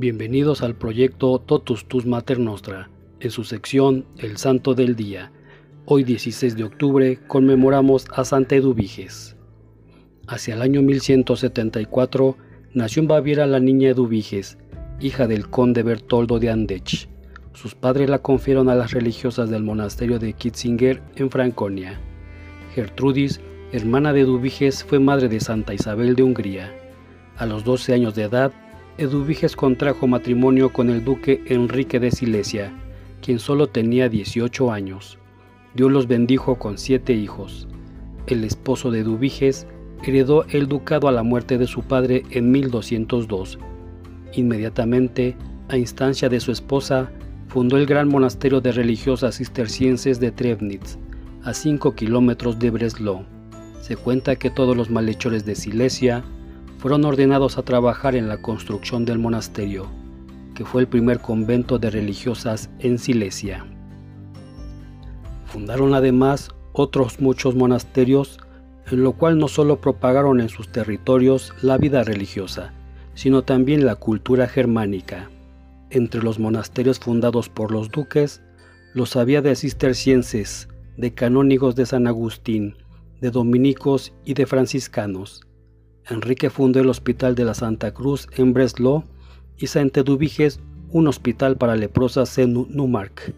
Bienvenidos al proyecto Totus Tus Mater Nostra, en su sección El Santo del Día. Hoy 16 de octubre conmemoramos a Santa Eduviges. Hacia el año 1174 nació en Baviera la niña Eduviges, hija del conde Bertoldo de Andech. Sus padres la confieron a las religiosas del monasterio de Kitzinger en Franconia. Gertrudis, hermana de Eduviges, fue madre de Santa Isabel de Hungría. A los 12 años de edad, Eduviges contrajo matrimonio con el duque Enrique de Silesia, quien solo tenía 18 años. Dios los bendijo con siete hijos. El esposo de Eduviges heredó el ducado a la muerte de su padre en 1202. Inmediatamente, a instancia de su esposa, fundó el gran monasterio de religiosas cistercienses de Trebnitz, a 5 kilómetros de Breslau. Se cuenta que todos los malhechores de Silesia fueron ordenados a trabajar en la construcción del monasterio, que fue el primer convento de religiosas en Silesia. Fundaron además otros muchos monasterios, en lo cual no solo propagaron en sus territorios la vida religiosa, sino también la cultura germánica. Entre los monasterios fundados por los duques, los había de cistercienses, de canónigos de San Agustín, de dominicos y de franciscanos. Enrique fundó el Hospital de la Santa Cruz en Breslau y Saint-Eduviges un hospital para leprosas en Numark,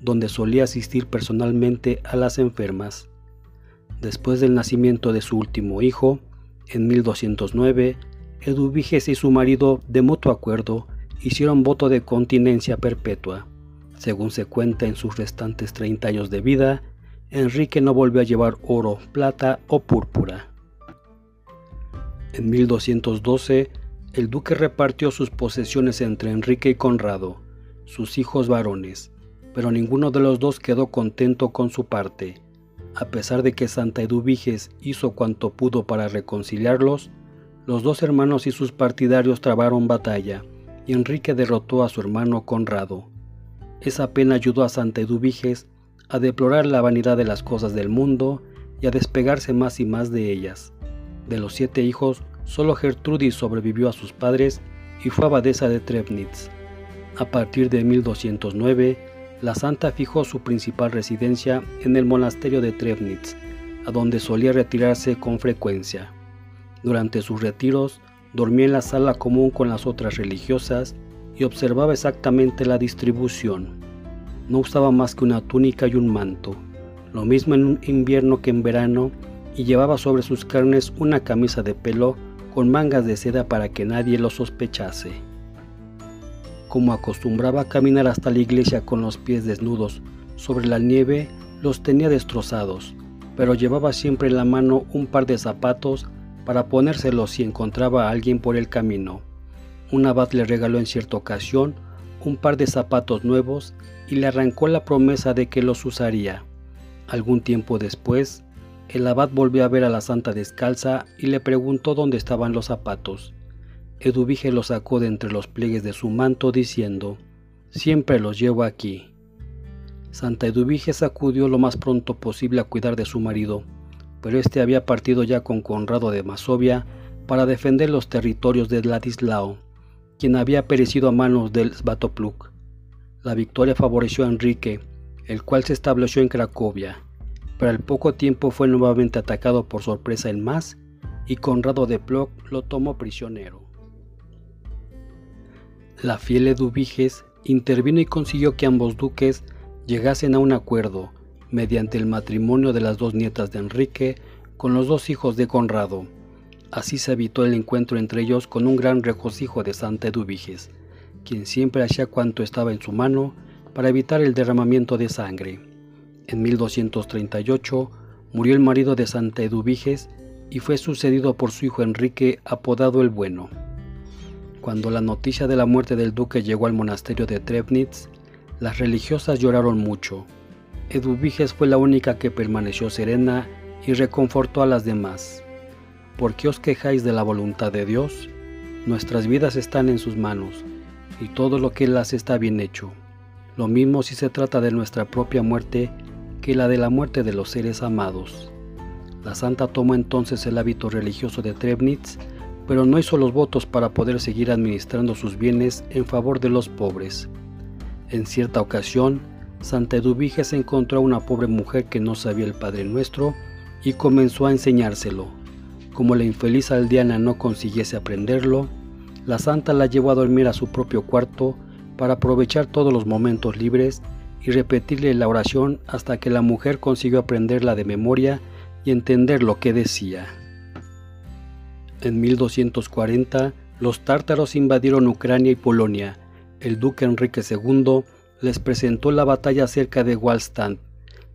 donde solía asistir personalmente a las enfermas. Después del nacimiento de su último hijo, en 1209, Eduviges y su marido, de mutuo acuerdo, hicieron voto de continencia perpetua. Según se cuenta en sus restantes 30 años de vida, Enrique no volvió a llevar oro, plata o púrpura. En 1212, el duque repartió sus posesiones entre Enrique y Conrado, sus hijos varones, pero ninguno de los dos quedó contento con su parte. A pesar de que Santa Eduviges hizo cuanto pudo para reconciliarlos, los dos hermanos y sus partidarios trabaron batalla, y Enrique derrotó a su hermano Conrado. Esa pena ayudó a Santa Eduviges a deplorar la vanidad de las cosas del mundo y a despegarse más y más de ellas. De los siete hijos, solo Gertrudis sobrevivió a sus padres y fue abadesa de Trebnitz. A partir de 1209, la santa fijó su principal residencia en el monasterio de Trebnitz, a donde solía retirarse con frecuencia. Durante sus retiros, dormía en la sala común con las otras religiosas y observaba exactamente la distribución. No usaba más que una túnica y un manto, lo mismo en invierno que en verano, y llevaba sobre sus carnes una camisa de pelo con mangas de seda para que nadie lo sospechase. Como acostumbraba caminar hasta la iglesia con los pies desnudos sobre la nieve, los tenía destrozados, pero llevaba siempre en la mano un par de zapatos para ponérselos si encontraba a alguien por el camino. Un abad le regaló en cierta ocasión un par de zapatos nuevos y le arrancó la promesa de que los usaría. Algún tiempo después, el abad volvió a ver a la santa descalza y le preguntó dónde estaban los zapatos. Eduvige los sacó de entre los pliegues de su manto diciendo, Siempre los llevo aquí. Santa Eduvige acudió lo más pronto posible a cuidar de su marido, pero éste había partido ya con Conrado de Masovia para defender los territorios de Ladislao, quien había perecido a manos del Svatopluk. La victoria favoreció a Enrique, el cual se estableció en Cracovia pero al poco tiempo fue nuevamente atacado por sorpresa en Más y Conrado de Plock lo tomó prisionero. La fiel Eduviges intervino y consiguió que ambos duques llegasen a un acuerdo mediante el matrimonio de las dos nietas de Enrique con los dos hijos de Conrado. Así se evitó el encuentro entre ellos con un gran regocijo de Santa Eduviges, quien siempre hacía cuanto estaba en su mano para evitar el derramamiento de sangre. En 1238 murió el marido de Santa Eduviges y fue sucedido por su hijo Enrique, apodado el Bueno. Cuando la noticia de la muerte del duque llegó al monasterio de Trebnitz, las religiosas lloraron mucho. Eduviges fue la única que permaneció serena y reconfortó a las demás. ¿Por qué os quejáis de la voluntad de Dios? Nuestras vidas están en sus manos, y todo lo que Él hace está bien hecho. Lo mismo si se trata de nuestra propia muerte que la de la muerte de los seres amados. La santa tomó entonces el hábito religioso de Trebnitz, pero no hizo los votos para poder seguir administrando sus bienes en favor de los pobres. En cierta ocasión, Santa Eduviges encontró a una pobre mujer que no sabía el Padre Nuestro y comenzó a enseñárselo. Como la infeliz aldeana no consiguiese aprenderlo, la santa la llevó a dormir a su propio cuarto para aprovechar todos los momentos libres y repetirle la oración hasta que la mujer consiguió aprenderla de memoria y entender lo que decía. En 1240, los tártaros invadieron Ucrania y Polonia. El duque Enrique II les presentó la batalla cerca de Wallstadt.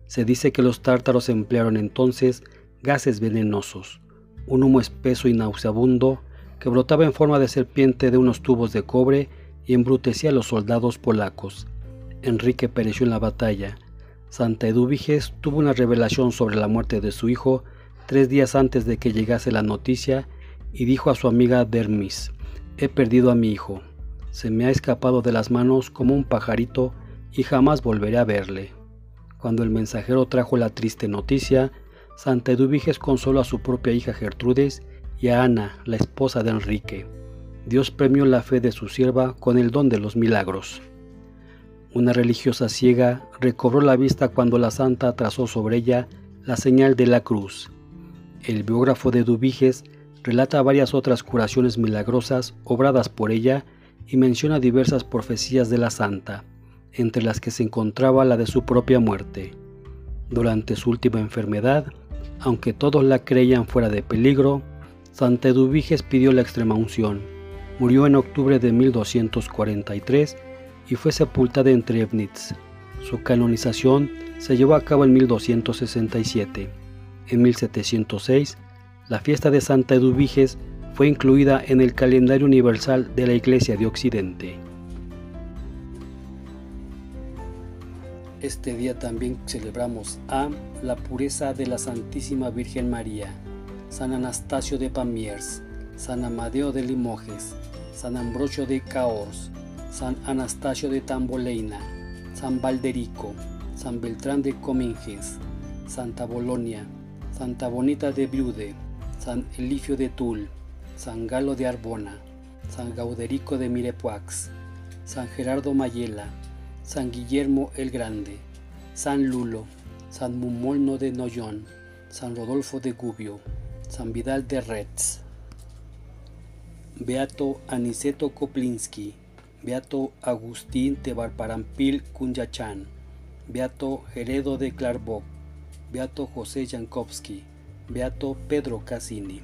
Se dice que los tártaros emplearon entonces gases venenosos, un humo espeso y nauseabundo que brotaba en forma de serpiente de unos tubos de cobre y embrutecía a los soldados polacos. Enrique pereció en la batalla. Santa Eduviges tuvo una revelación sobre la muerte de su hijo tres días antes de que llegase la noticia y dijo a su amiga Dermis, he perdido a mi hijo, se me ha escapado de las manos como un pajarito y jamás volveré a verle. Cuando el mensajero trajo la triste noticia, Santa Eduviges consoló a su propia hija Gertrudes y a Ana, la esposa de Enrique. Dios premió la fe de su sierva con el don de los milagros. Una religiosa ciega recobró la vista cuando la santa trazó sobre ella la señal de la cruz. El biógrafo de Eduviges relata varias otras curaciones milagrosas obradas por ella y menciona diversas profecías de la santa, entre las que se encontraba la de su propia muerte. Durante su última enfermedad, aunque todos la creían fuera de peligro, Santa Eduviges pidió la extrema unción. Murió en octubre de 1243 y fue sepultada en Trebnitz. Su canonización se llevó a cabo en 1267. En 1706 la fiesta de Santa Eduviges fue incluida en el calendario universal de la Iglesia de Occidente. Este día también celebramos a la pureza de la Santísima Virgen María, San Anastasio de Pamiers, San Amadeo de Limoges, San Ambrosio de Caors, San Anastasio de Tamboleina, San Valderico, San Beltrán de Cominges, Santa Bolonia, Santa Bonita de Viude, San Elifio de Tul, San Galo de Arbona, San Gauderico de Mirepoix, San Gerardo Mayela, San Guillermo el Grande, San Lulo, San Mumolno de Noyon, San Rodolfo de Gubbio, San Vidal de Retz, Beato Aniceto Koplinski, Beato Agustín de Barparampil Cunyachán, Beato Heredo de Clarboc, Beato José Jankowski, Beato Pedro Cassini.